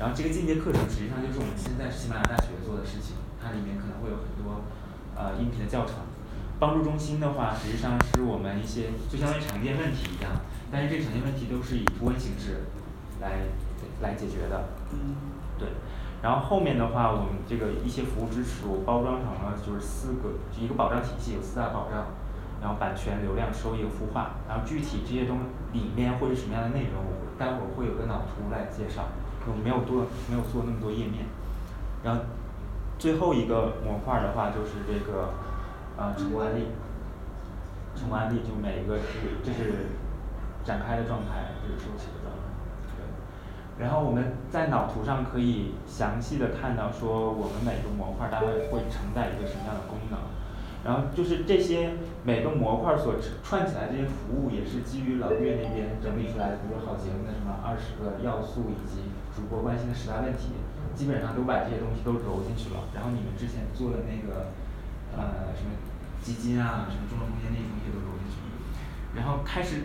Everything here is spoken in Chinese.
然后这个进阶课程实际上就是我们现在喜马拉雅大学做的事情，它里面可能会有很多呃音频的教程。帮助中心的话，实际上是我们一些就相当于常见问题一样，但是这个常见问题都是以图文形式来来解决的。嗯对，然后后面的话我们这个一些服务支持我包装成了就是四个一个保障体系，有四大保障，然后版权流量收益孵化，然后具体这些东里面会是什么样的内容，我待会儿会有个脑图来介绍，我没有多没有做那么多页面。然后最后一个模块儿的话就是这个呃成功案例成功案例就每一个是这是展开的状态，这是收起的状态。对然后我们在脑图上可以详细的看到说我们每个模块儿大概会承载一个什么样的功能，然后就是这些每个模块所串起来这些服务也是基于老岳那边整理出来的，比如说好节目的什么二十个要素，以及主播关心的十大问题，基本上都把这些东西都揉进去了，然后你们之前做的那个呃什么基金啊什么中国空间那些东西都揉进去了。然后开始